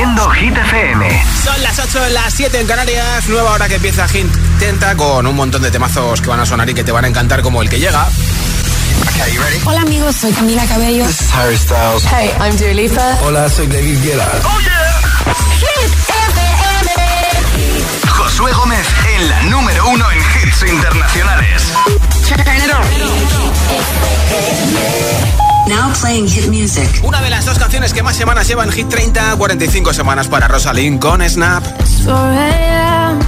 haciendo Hit FM. Son las 8, las 7 en Canarias. Nueva hora que empieza Hit Tenta con un montón de temazos que van a sonar y que te van a encantar, como el que llega. Okay, you ready? Hola amigos, soy Camila Cabello. This is Harry Styles. Hey, I'm Dua Lipa. Hola, soy David Guetta. Oh yeah. Hit FM. Josué Gómez en la número uno en hits internacionales. Now playing hit music. Una de las dos canciones que más semanas llevan Hit 30, 45 semanas para Rosalind con Snap. It's 4 a.m.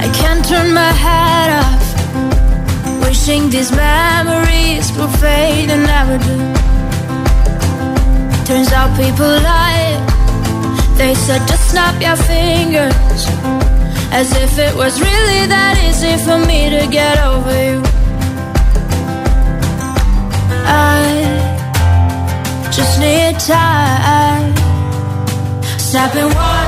I can't turn my head off. Wishing these memories will fade and never do. Turns out people lie. They said just snap your fingers. As if it was really that easy for me to get over you. I just need time. Snapping one,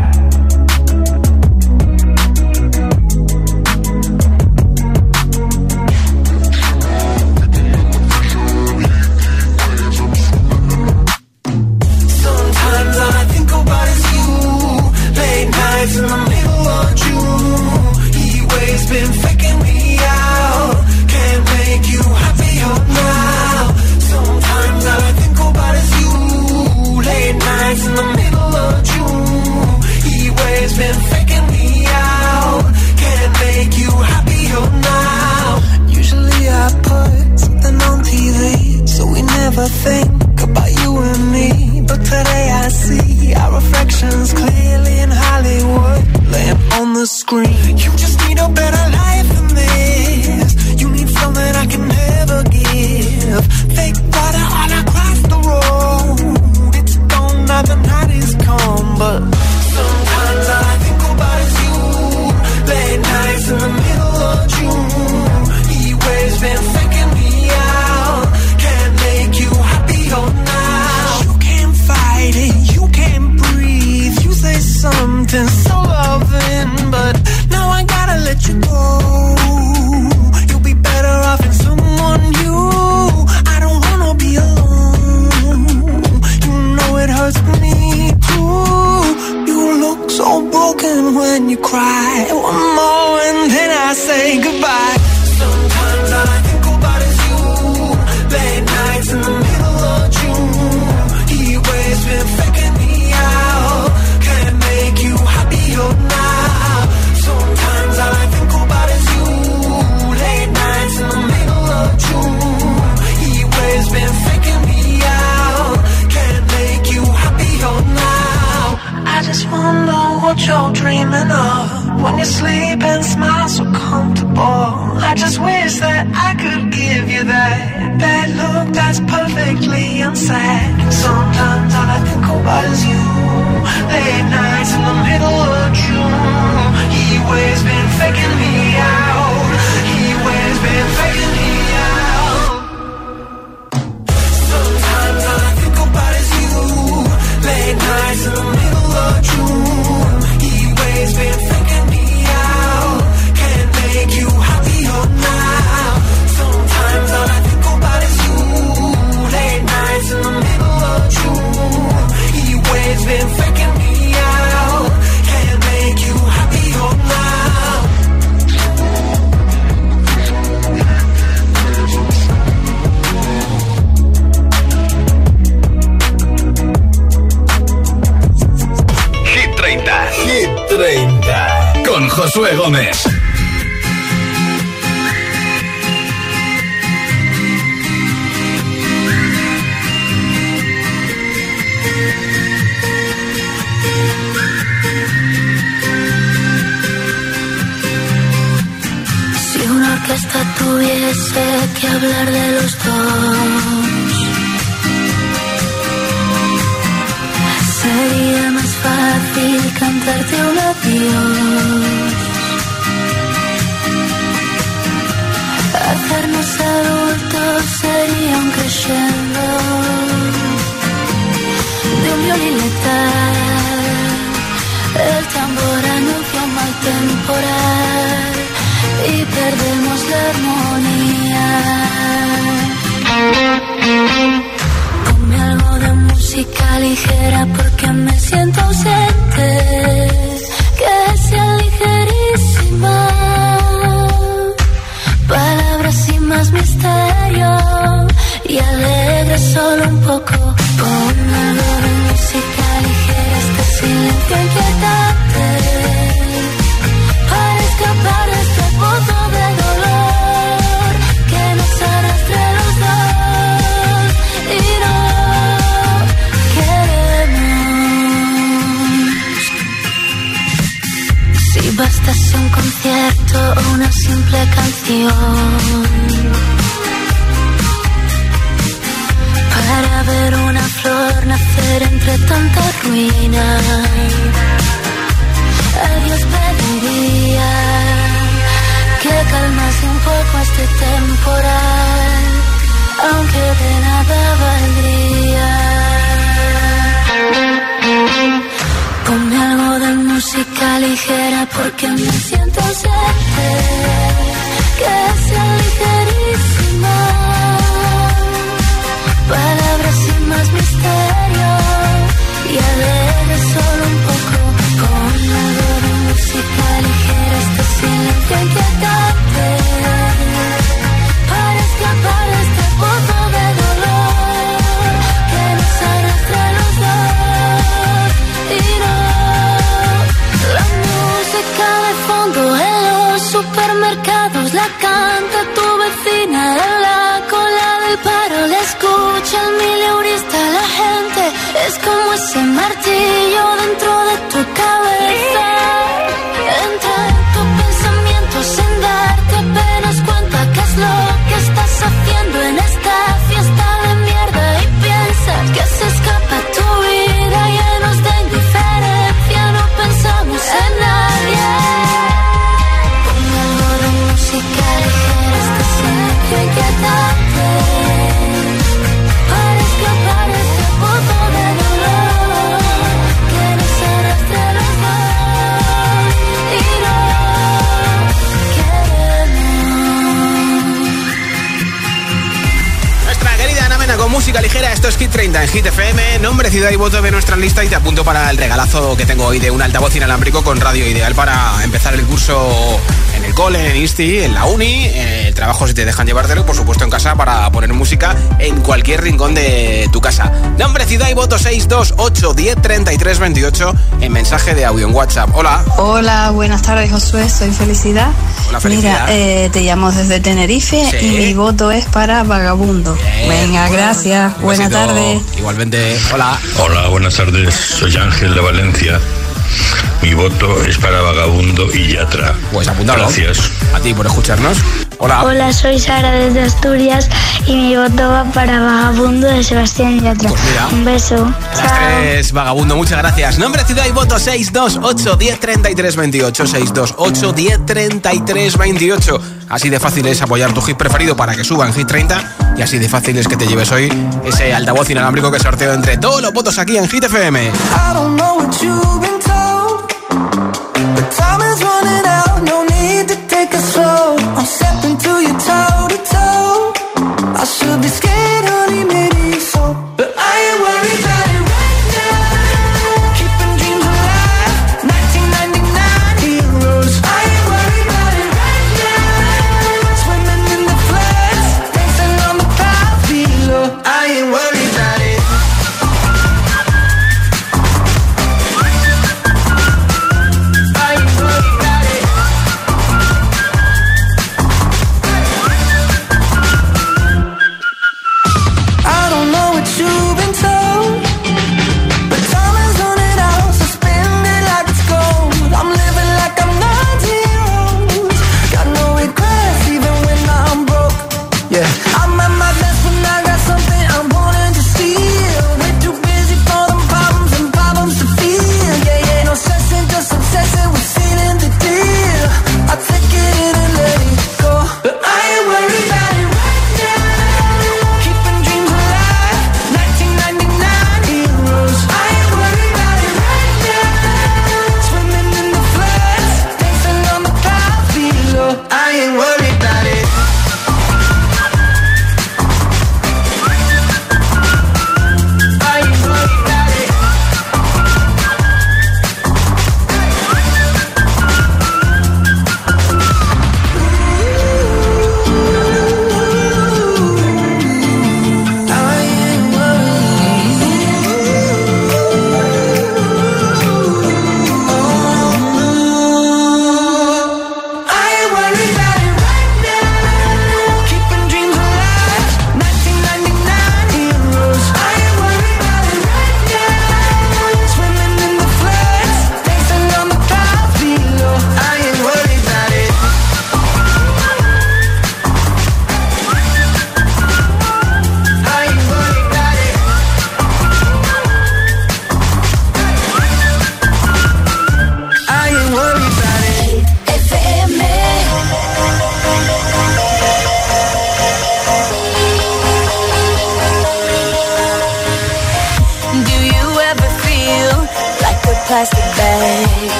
Sometimes all I think about is you, baby. Josué Gómez. Si una orquesta tuviese que hablar de los y alegre solo un poco. Con algo de música ligera, este silencio inquietante. Para escapar de este pozo de dolor que nos arrastra los dos. Y no queremos. Si bastas un concierto o una simple canción entre tanta ruina. A Dios pediría que calmase un poco este temporal, aunque de nada valdría. Ponme algo de música ligera porque me siento serte que sea ligerísima palabras sin más misterio y alegre solo un poco con la dura música ligera. ese martillo dentro de ti. Esto es Hit 30 en Hit FM, nombre, ciudad y voto de nuestra lista y te apunto para el regalazo que tengo hoy de un altavoz inalámbrico con radio ideal para empezar el curso cole, en Insti, en la uni, el trabajo si te dejan llevártelo, por supuesto en casa para poner música en cualquier rincón de tu casa. Nombre, ciudad y voto 628 10 33 28 en mensaje de audio en WhatsApp. Hola. Hola, buenas tardes Josué, soy Felicidad. Hola, Felicidad. Mira, eh, te llamo desde Tenerife Sí. y mi voto es para Vagabundo. Bien. Venga, gracias. Buenas tardes. Igualmente, hola. Hola, buenas tardes. Soy Ángel de Valencia. Mi voto es para Vagabundo y Yatra. Pues apuntado. Gracias. A ti por escucharnos. Hola. Hola, soy Sara desde Asturias y mi voto va para Vagabundo de Sebastián Yatra. Pues mira. Un beso. Las tres, vagabundo, muchas gracias. Nombre, ciudad y voto 628 10 33 28. 628 10 33 28. Así de fácil es apoyar tu hit preferido para que suba en Hit 30. Y así de fácil es que te lleves hoy ese altavoz inalámbrico que sorteo entre todos los votos aquí en Hit FM. I don't know what you've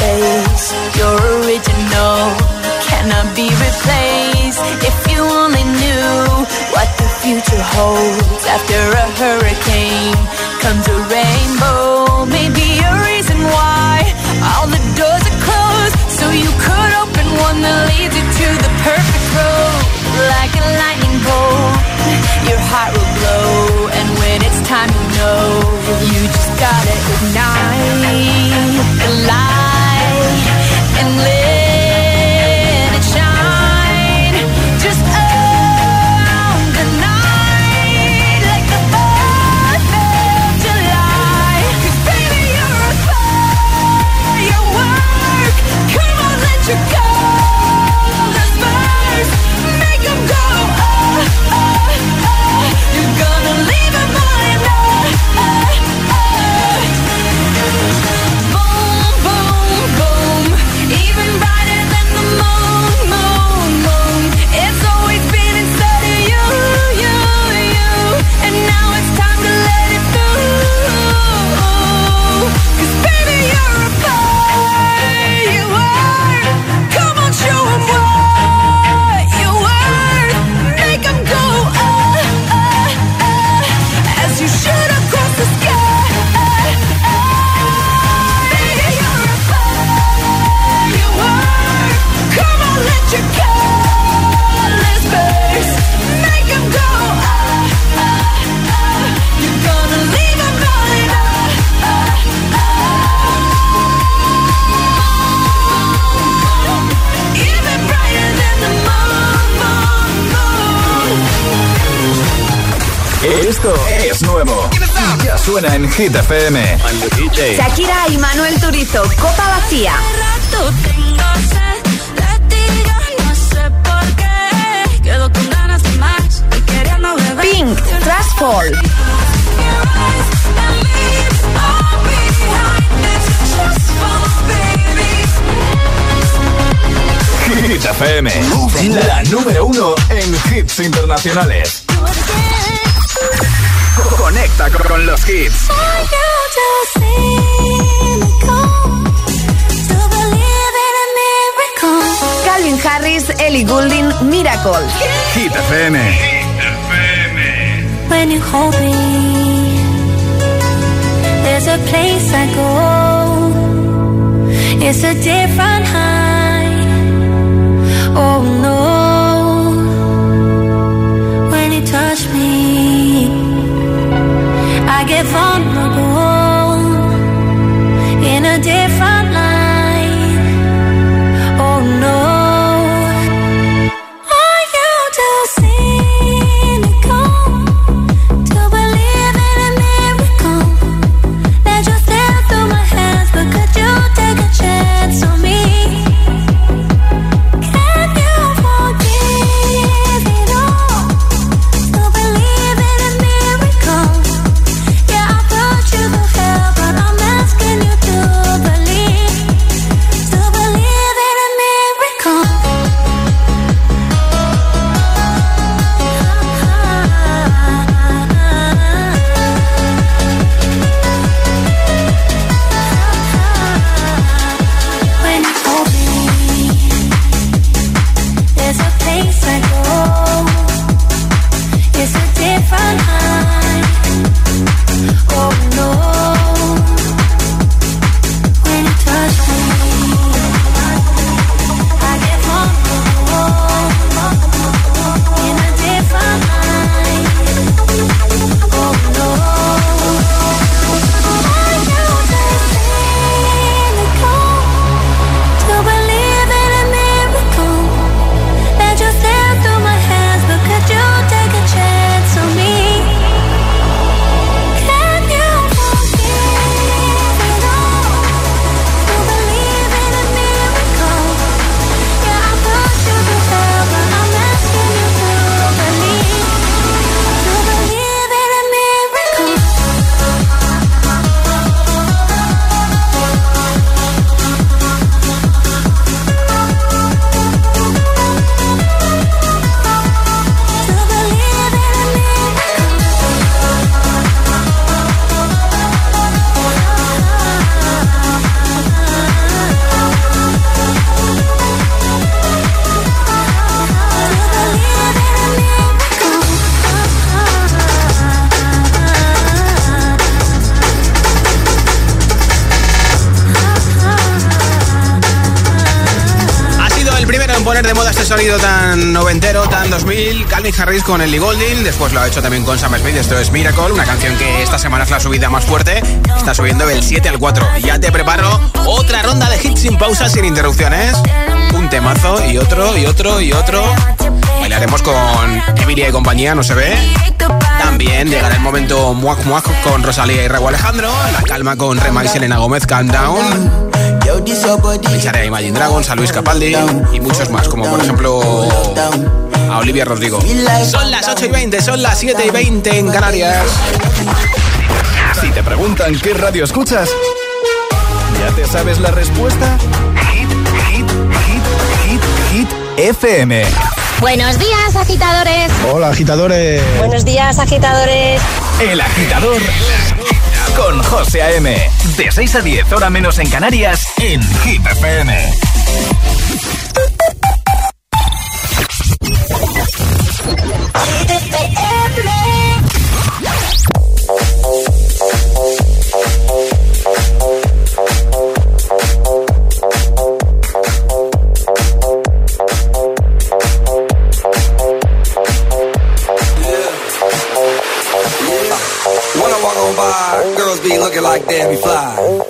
face. You're original, cannot be replaced. If you only knew what the future holds after a hurricane comes a rainbow. Maybe a reason why all the doors are closed, so you could open one that leads you to the perfect road. Hit FM. Shakira y Manuel Turizo, Copa Vacía. Pink, Trash Fall. Hit FM, la número uno en hits internacionales. Conecta con los hits. Calvin Harris, Ellie Goulding, Miracle. Hit FM. When you hold me, there's a place I go. It's a different high. Oh no. Con Ellie Golding, después lo ha hecho también con Sam Smith, esto es Miracle, una canción que esta semana es la subida más fuerte, está subiendo del 7 al 4. Ya te preparo otra ronda de hits sin pausas, sin interrupciones, un temazo y otro y otro y otro. Bailaremos con Emilia y compañía, no se ve. También llegará el momento muac muac con Rosalía y Raúl Alejandro, La Calma con Rema y Selena Gómez, Calm Down. Pincharé a Imagine Dragons, a Luis Capaldi y muchos más, como por ejemplo a Olivia Rodrigo. Son las 8 y 20, son las 7 y 20 en Canarias. Si te preguntan qué radio escuchas, ¿ya te sabes la respuesta? Hit, hit, hit, hit, hit, FM. Buenos días, agitadores. Hola, agitadores. Buenos días, agitadores. El agitador con José A.M. De 6 a 10, hora menos en Canarias, en Hit FM. When I walk on by, girls be looking like Debbie Fly.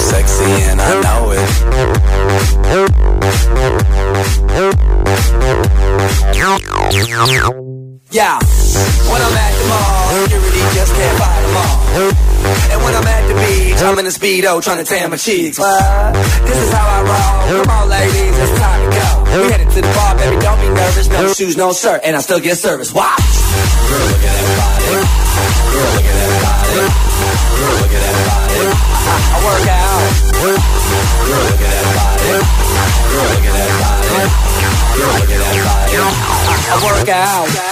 Sexy and I know it. Yeah, when I'm at the mall, just can't buy them all. And when I'm at the beach, I'm in a speedo trying to tan my cheeks. This is how I roll. Come on, ladies, it's time to go. We headed to the bar, baby, don't be nervous. No shoes, no shirt, and I still get service. Watch. Girl, look at that body. Girl, look at that body. I, work out.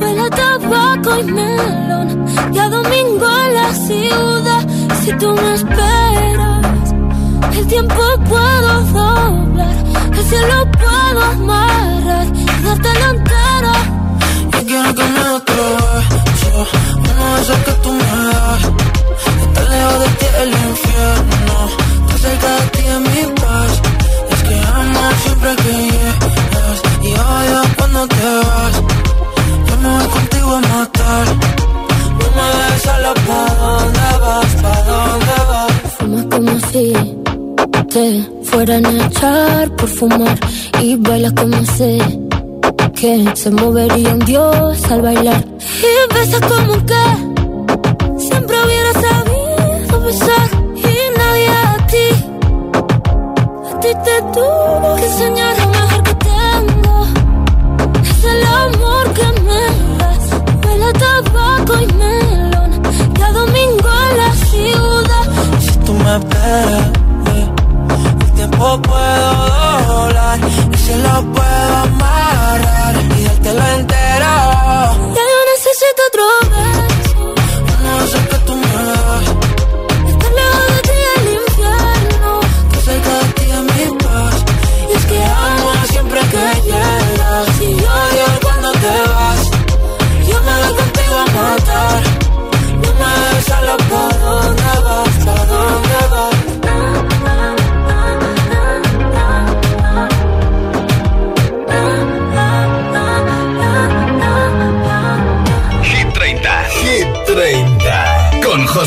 Huele a tabaco y melón. Y a domingo en la ciudad. Si tú me esperas El tiempo puedo doblar. El cielo puedo amarrar. Y darte la entera. Yo quiero que me atraveso Uno de esos que tú me das Estar lejos de ti el infierno. Estar cerca de ti es mi paz. Es que amo siempre que llegas. Y odio cuando te vas me contigo a matar. No me dejes a la ¿pa' dónde vas? ¿Pa' dónde vas? Fumas como si te fueran a echar por fumar y bailas como si que se movería un dios al bailar y besas como que siempre hubiera sabido besar y nadie a ti a ti te tuvo que enseñar lo mejor que tengo es el amor que me das huele a tabaco y melón. Cada domingo en la ciudad. Si tú me esperas, eh, el tiempo puedo doblar. Y se lo puedo amarrar y dártelo entero. ya yo necesito otro beso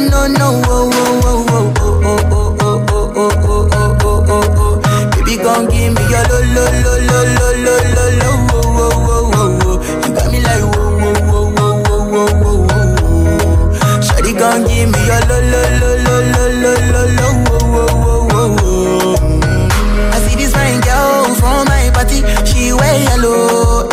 no, no, no, oh, oh, oh, oh, oh, oh, oh, oh, oh, oh, oh, oh, oh, oh. Baby, gon' give me your lo, lo, lo, lo, lo, lo, lo, lo, oh, oh, oh, oh, oh. You got me like whoa, whoa, whoa, whoa, whoa, whoa, whoa, whoa. Shawty gon' give me your lo, lo, lo, lo, lo, lo, lo, lo, oh, oh, oh, oh, oh. I see this fine girl from my party, she wear yellow.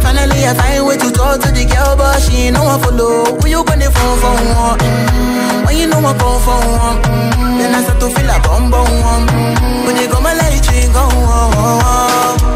Finally, I find way to talk to the girl, but she ain't no one follow. Will you go for one. Mm-hmm. When you know I go for one, mm-hmm. then I start to feel a bum bum one. Mm-hmm. When you go my light, you go. Oh, oh, oh.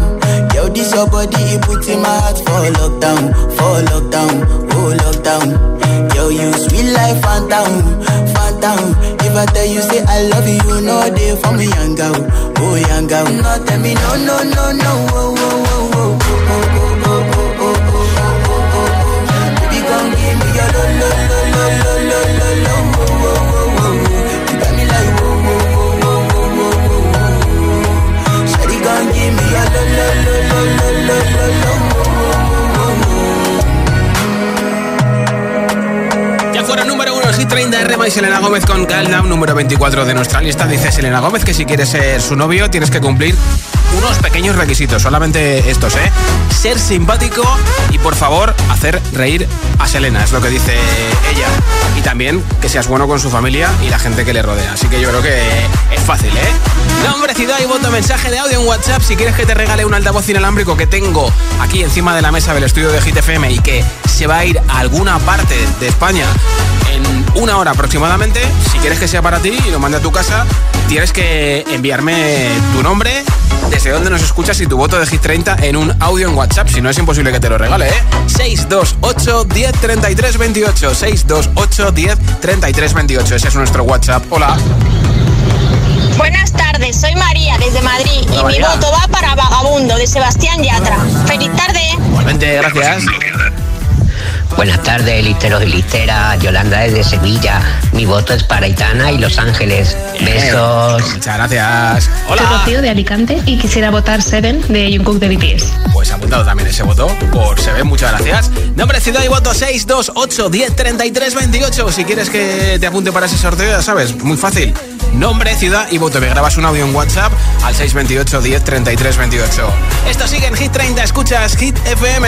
Body, it puts in my heart for lockdown, for lockdown, oh lockdown. Yo, you sweet life, phantom, phantom. If I tell you say I love you, you know they for me, young girl, oh young girl. No, tell me no, no, no, no, oh, oh, oh, oh, oh, oh, oh, oh, oh, oh, oh, oh, oh. Baby, come give me your lo, lo, lo, lo, lo, número uno el Hit 30 Rema y Selena Gómez con Calm número 24 de nuestra lista. Dice Selena Gómez que si quieres ser su novio tienes que cumplir unos pequeños requisitos, solamente estos, ¿eh? Ser simpático y por favor hacer reír a Selena, es lo que dice ella. Y también que seas bueno con su familia y la gente que le rodea. Así que yo creo que es fácil, ¿eh? Nombre, ciudad y voto, mensaje de audio en WhatsApp. Si quieres que te regale un altavoz inalámbrico que tengo aquí encima de la mesa del estudio de Hit FM y que se va a ir a alguna parte de España en una hora aproximadamente, si quieres que sea para ti y lo mande a tu casa, tienes que enviarme tu nombre, desde dónde nos escuchas y tu voto de Hit 30 en un audio en WhatsApp. Si no es imposible que te lo regale, ¿eh? 628 10 33 28. 628 10 33 28. Ese es nuestro WhatsApp. Hola. Buenas tardes, soy María desde Madrid y mi María. voto va para Vagabundo de Sebastián Yatra. Feliz tarde. Igualmente, gracias. Buenas tardes, listeros y listeras. Yolanda desde Sevilla. Mi voto es para Itana y Los Ángeles. Besos. Muchas gracias. Soy Hola. Rocío de Alicante y quisiera votar Seven de Jungkook de BTS. Pues apuntado también ese voto por se ve, muchas gracias. Nombre, ciudad y voto 628 10 33 28. Si quieres que te apunte para ese sorteo, ya sabes, muy fácil. Nombre, ciudad y voto. Me grabas un audio en WhatsApp al 628 10 33 28. Esto sigue en Hit 30. Escuchas Hit FM.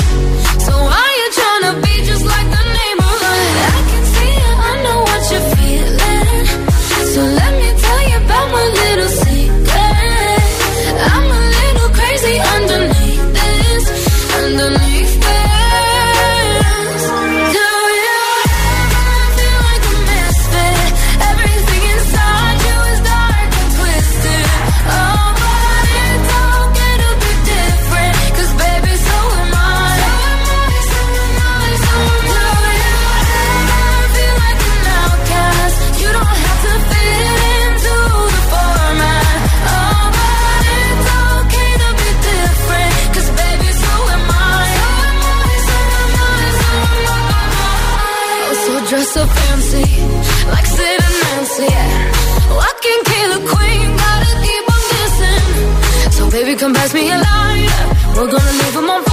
come pass me a lighter. We're gonna leave 'em on fire.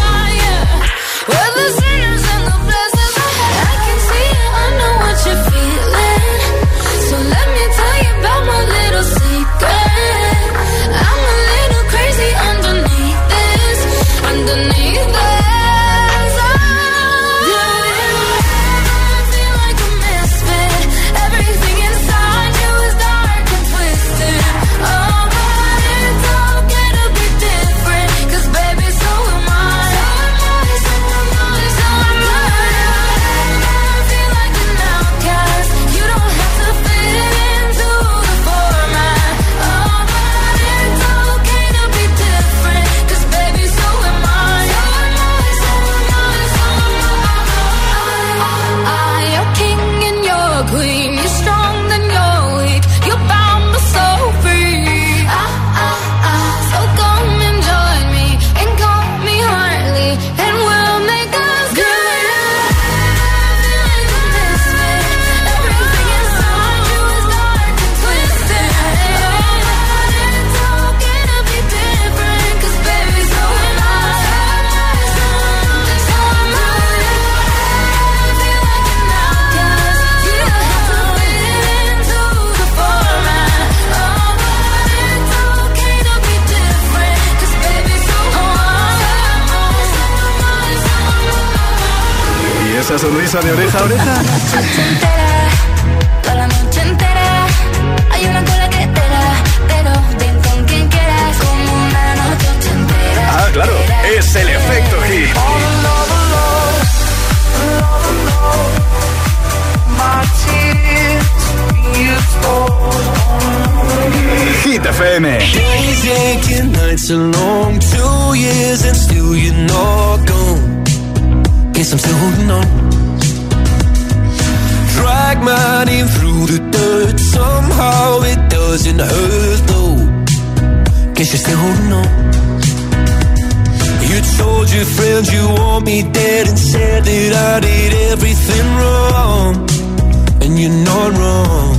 you're not wrong.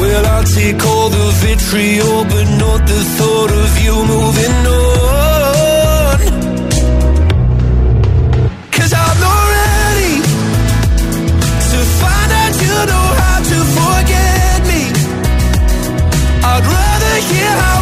Well, I'll take all the vitriol, but not the thought of you moving on. Cause I'm not ready to find out you know how to forget me. I'd rather hear how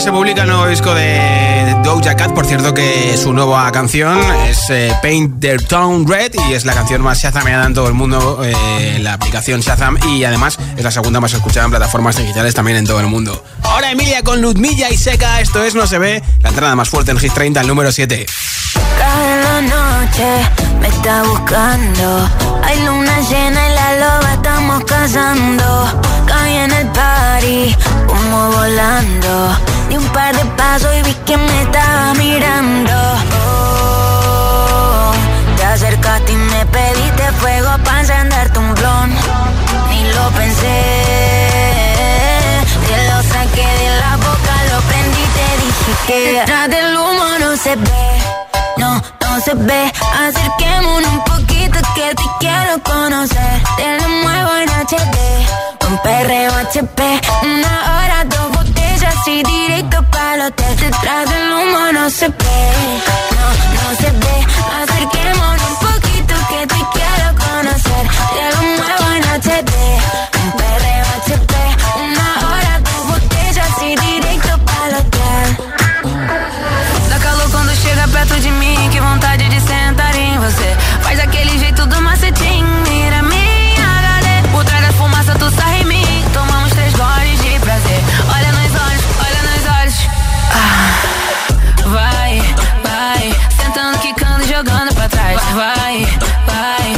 Se publica el nuevo disco de Doja Cat. Por cierto, que su nueva canción es eh, Paint Their Town Red y es la canción más shazameada en todo el mundo, eh, la aplicación Shazam. Y además es la segunda más escuchada en plataformas digitales también en todo el mundo. Ahora Emilia con Ludmilla y Seca. Esto es No se ve, la entrada más fuerte en Hit 30, el número 7. Cada noche me está buscando. Hay luna llena y la loba cazando. Caí en el party, como volando. Di un par de pasos y vi que me estaba mirando. Oh, te acercaste y me pediste fuego para encenderte un blon. Ni lo pensé. Te lo saqué de la boca, lo prendí y te dije que detrás del humo no se ve. No, no se ve. Acerquémonos un poquito que te quiero conocer. Te lo muevo en HD. Un perreo HP. Una hora, dos botellas y directo para el hotel. Detrás del humo no se ve. No, no se ve. Acerquémonos un poquito que te quiero conocer. Te lo muevo en HD. Perto de mim, que vontade de sentar em você. Faz aquele jeito do macetinho, mira minha HD. Por trás da fumaça tu sai em mim, tomamos três goles de prazer. Olha nos olhos, olha nos olhos. Ah, vai, vai, sentando, quicando, jogando pra trás. Vai, vai,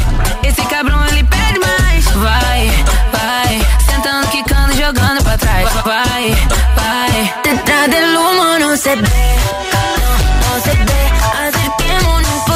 esse cabrão ele pede mais. Vai, vai, sentando, quicando, jogando pra trás. Vai, vai. Detrás no se ve, no, no se ve. Acerquémonos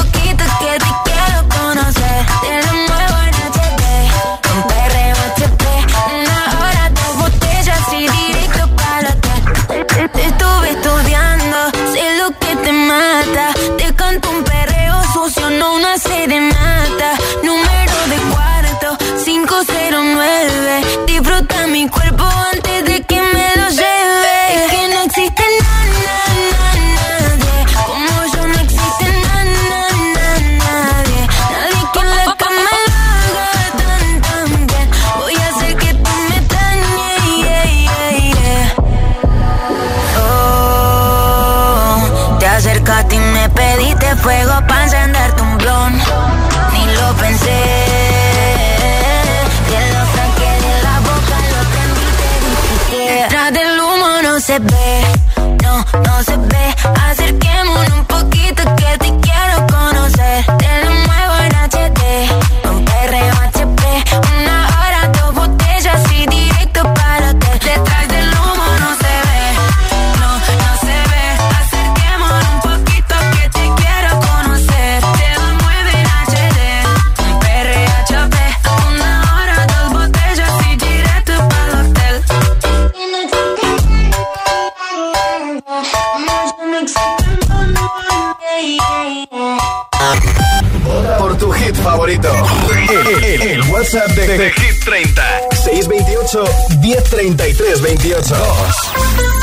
de 30. 628 1033 28.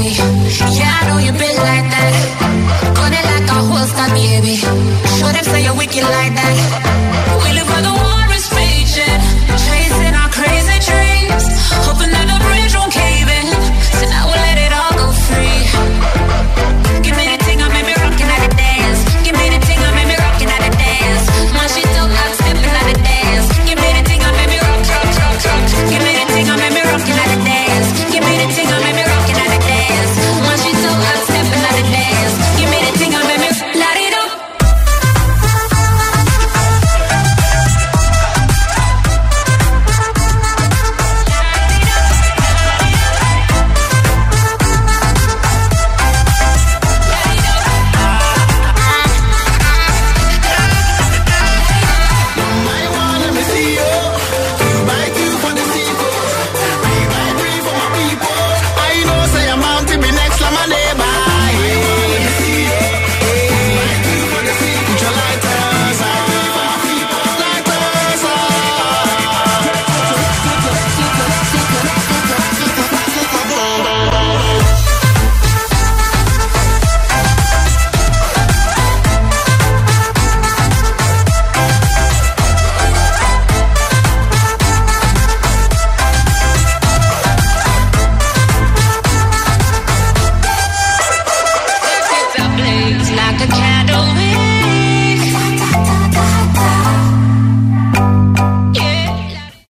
Yeah, I know you been like that. It like a holster, baby. Show them say you're wicked like that.